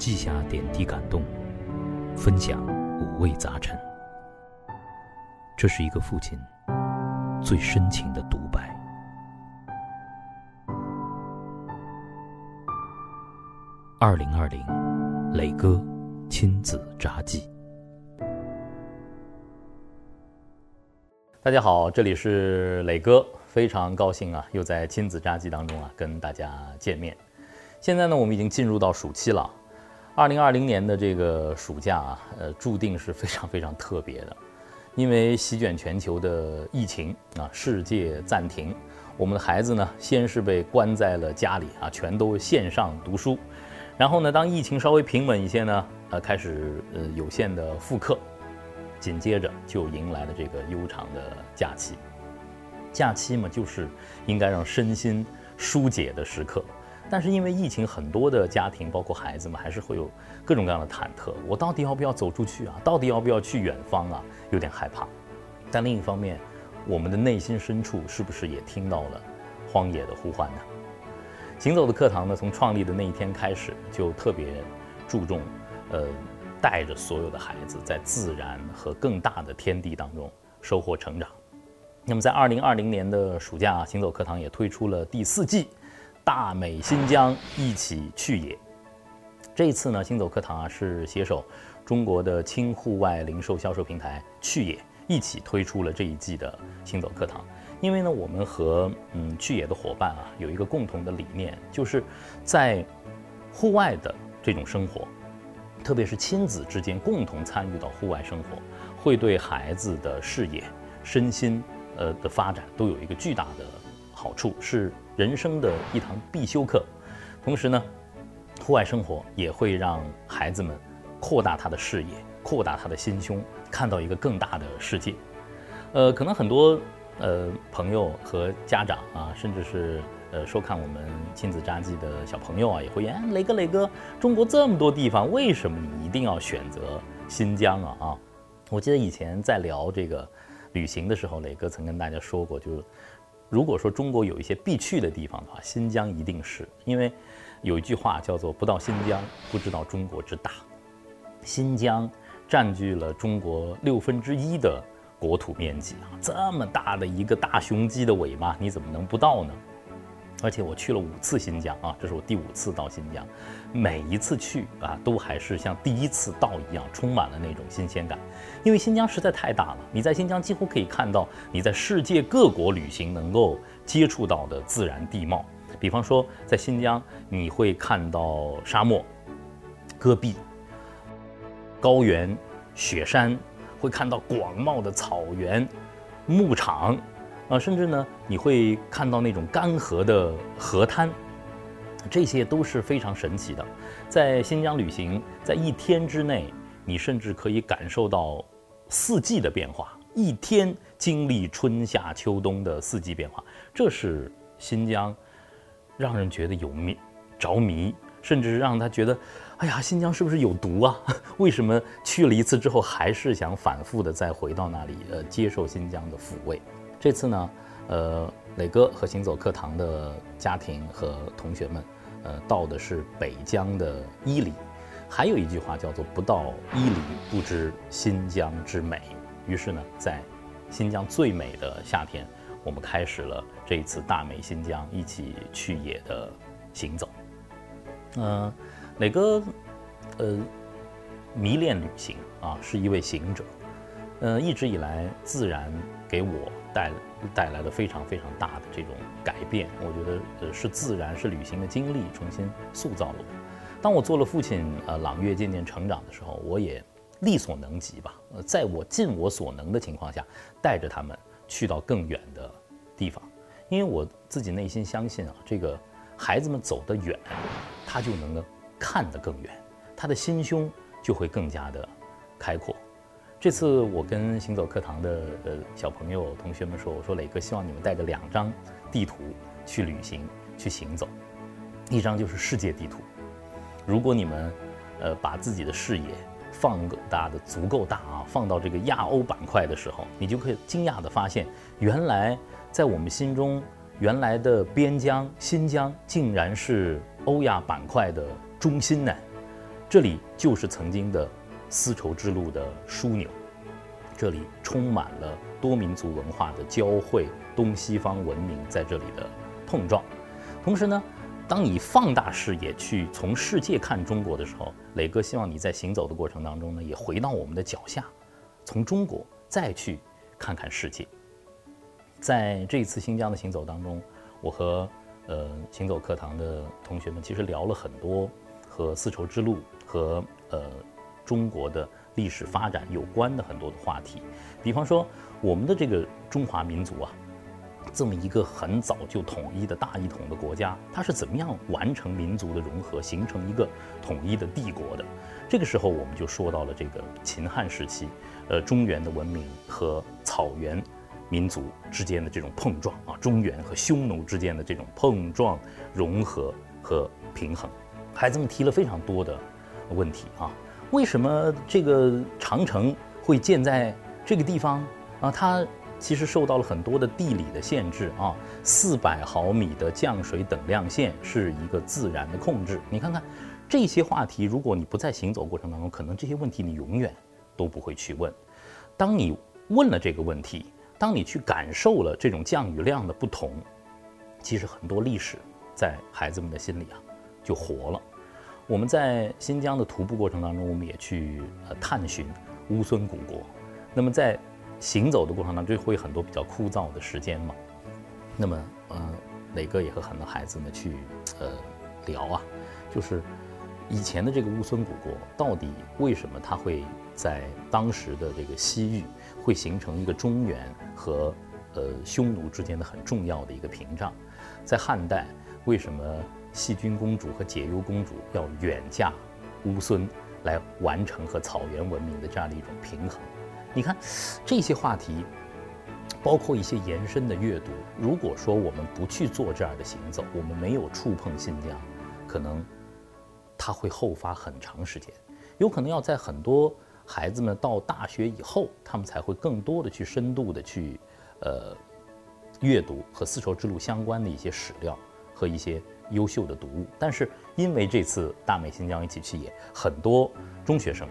记下点滴感动，分享五味杂陈。这是一个父亲最深情的独白。二零二零，磊哥亲子札记。大家好，这里是磊哥，非常高兴啊，又在亲子札记当中啊跟大家见面。现在呢，我们已经进入到暑期了。二零二零年的这个暑假啊，呃，注定是非常非常特别的，因为席卷全球的疫情啊，世界暂停，我们的孩子呢，先是被关在了家里啊，全都线上读书。然后呢，当疫情稍微平稳一些呢，呃，开始呃有限的复课，紧接着就迎来了这个悠长的假期。假期嘛，就是应该让身心疏解的时刻。但是因为疫情，很多的家庭，包括孩子们，还是会有各种各样的忐忑。我到底要不要走出去啊？到底要不要去远方啊？有点害怕。但另一方面，我们的内心深处是不是也听到了荒野的呼唤呢？行走的课堂呢，从创立的那一天开始，就特别注重，呃，带着所有的孩子在自然和更大的天地当中收获成长。那么在二零二零年的暑假，行走课堂也推出了第四季《大美新疆一起去野》。这一次呢，行走课堂啊是携手中国的轻户外零售销售平台去野一起推出了这一季的行走课堂。因为呢，我们和嗯去野的伙伴啊有一个共同的理念，就是在户外的这种生活，特别是亲子之间共同参与到户外生活，会对孩子的视野、身心呃的发展都有一个巨大的好处，是人生的一堂必修课。同时呢，户外生活也会让孩子们扩大他的视野，扩大他的心胸，看到一个更大的世界。呃，可能很多。呃，朋友和家长啊，甚至是呃收看我们亲子札记的小朋友啊，也会言：磊哥，磊哥，中国这么多地方，为什么你一定要选择新疆啊？啊，我记得以前在聊这个旅行的时候，磊哥曾跟大家说过，就是如果说中国有一些必去的地方的话，新疆一定是因为有一句话叫做“不到新疆，不知道中国之大”。新疆占据了中国六分之一的。国土面积啊，这么大的一个大雄鸡的尾巴，你怎么能不到呢？而且我去了五次新疆啊，这是我第五次到新疆，每一次去啊，都还是像第一次到一样，充满了那种新鲜感。因为新疆实在太大了，你在新疆几乎可以看到你在世界各国旅行能够接触到的自然地貌。比方说，在新疆你会看到沙漠、戈壁、高原、雪山。会看到广袤的草原、牧场，啊，甚至呢，你会看到那种干涸的河滩，这些都是非常神奇的。在新疆旅行，在一天之内，你甚至可以感受到四季的变化，一天经历春夏秋冬的四季变化，这是新疆让人觉得有迷着迷，甚至让他觉得。哎呀，新疆是不是有毒啊？为什么去了一次之后还是想反复的再回到那里？呃，接受新疆的抚慰。这次呢，呃，磊哥和行走课堂的家庭和同学们，呃，到的是北疆的伊犁。还有一句话叫做“不到伊犁，不知新疆之美”。于是呢，在新疆最美的夏天，我们开始了这一次大美新疆一起去野的行走。嗯。磊哥，呃，迷恋旅行啊，是一位行者。呃，一直以来，自然给我带带来了非常非常大的这种改变。我觉得，呃，是自然，是旅行的经历，重新塑造了我。当我做了父亲，呃，朗月渐渐成长的时候，我也力所能及吧，呃，在我尽我所能的情况下，带着他们去到更远的地方。因为我自己内心相信啊，这个孩子们走得远，他就能够。看得更远，他的心胸就会更加的开阔。这次我跟行走课堂的呃小朋友同学们说，我说磊哥希望你们带着两张地图去旅行去行走，一张就是世界地图。如果你们呃把自己的视野放大的足够大啊，放到这个亚欧板块的时候，你就可以惊讶的发现，原来在我们心中原来的边疆新疆，竟然是欧亚板块的。中心呢，这里就是曾经的丝绸之路的枢纽，这里充满了多民族文化的交汇，东西方文明在这里的碰撞。同时呢，当你放大视野去从世界看中国的时候，磊哥希望你在行走的过程当中呢，也回到我们的脚下，从中国再去看看世界。在这一次新疆的行走当中，我和呃行走课堂的同学们其实聊了很多和丝绸之路和呃中国的历史发展有关的很多的话题，比方说我们的这个中华民族啊，这么一个很早就统一的大一统的国家，它是怎么样完成民族的融合，形成一个统一的帝国的？这个时候我们就说到了这个秦汉时期，呃中原的文明和草原。民族之间的这种碰撞啊，中原和匈奴之间的这种碰撞、融合和平衡，孩子们提了非常多的问题啊。为什么这个长城会建在这个地方啊？它其实受到了很多的地理的限制啊。四百毫米的降水等量线是一个自然的控制。你看看这些话题，如果你不在行走过程当中，可能这些问题你永远都不会去问。当你问了这个问题，当你去感受了这种降雨量的不同，其实很多历史在孩子们的心里啊就活了。我们在新疆的徒步过程当中，我们也去呃探寻乌孙古国。那么在行走的过程当中，就会很多比较枯燥的时间嘛。那么呃，磊哥也和很多孩子们去呃聊啊，就是以前的这个乌孙古国到底为什么它会在当时的这个西域？会形成一个中原和呃匈奴之间的很重要的一个屏障。在汉代，为什么细菌公主和解忧公主要远嫁乌孙来完成和草原文明的这样的一种平衡？你看这些话题，包括一些延伸的阅读。如果说我们不去做这样的行走，我们没有触碰新疆，可能它会后发很长时间，有可能要在很多。孩子们到大学以后，他们才会更多的去深度的去，呃，阅读和丝绸之路相关的一些史料和一些优秀的读物。但是因为这次大美新疆一起去也，很多中学生，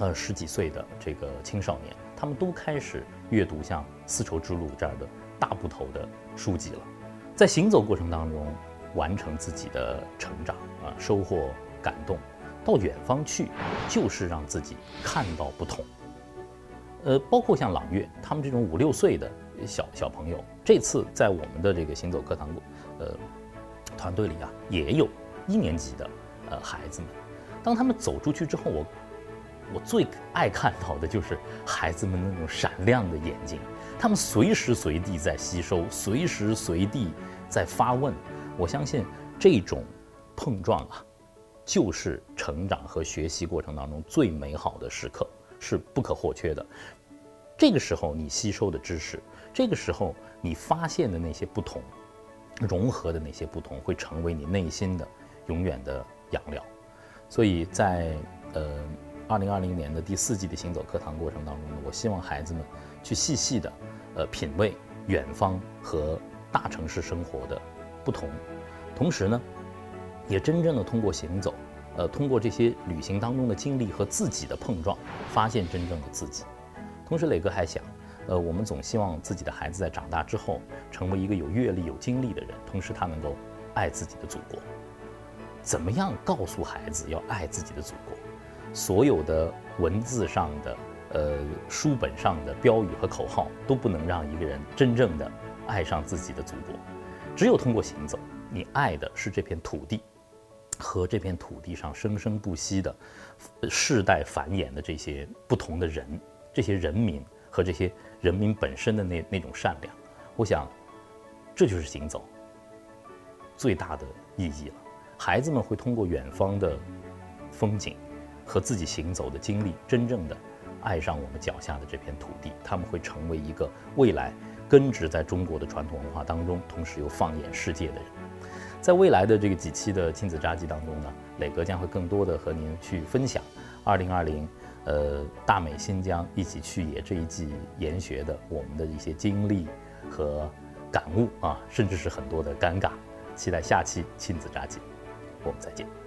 呃，十几岁的这个青少年，他们都开始阅读像丝绸之路这样的大部头的书籍了，在行走过程当中完成自己的成长啊，收获感动。到远方去，就是让自己看到不同。呃，包括像朗月他们这种五六岁的小小朋友，这次在我们的这个行走课堂，呃，团队里啊，也有一年级的呃孩子们。当他们走出去之后，我我最爱看到的就是孩子们那种闪亮的眼睛，他们随时随地在吸收，随时随地在发问。我相信这种碰撞啊。就是成长和学习过程当中最美好的时刻，是不可或缺的。这个时候你吸收的知识，这个时候你发现的那些不同，融合的那些不同，会成为你内心的永远的养料。所以在呃二零二零年的第四季的行走课堂过程当中呢，我希望孩子们去细细的呃品味远方和大城市生活的不同，同时呢。也真正的通过行走，呃，通过这些旅行当中的经历和自己的碰撞，发现真正的自己。同时，磊哥还想，呃，我们总希望自己的孩子在长大之后，成为一个有阅历、有经历的人，同时他能够爱自己的祖国。怎么样告诉孩子要爱自己的祖国？所有的文字上的、呃，书本上的标语和口号都不能让一个人真正的爱上自己的祖国。只有通过行走，你爱的是这片土地。和这片土地上生生不息的世代繁衍的这些不同的人，这些人民和这些人民本身的那那种善良，我想，这就是行走最大的意义了。孩子们会通过远方的风景和自己行走的经历，真正的爱上我们脚下的这片土地。他们会成为一个未来根植在中国的传统文化当中，同时又放眼世界的人。在未来的这个几期的亲子札记当中呢，磊哥将会更多的和您去分享二零二零，呃，大美新疆一起去野这一季研学的我们的一些经历和感悟啊，甚至是很多的尴尬。期待下期亲子札记，我们再见。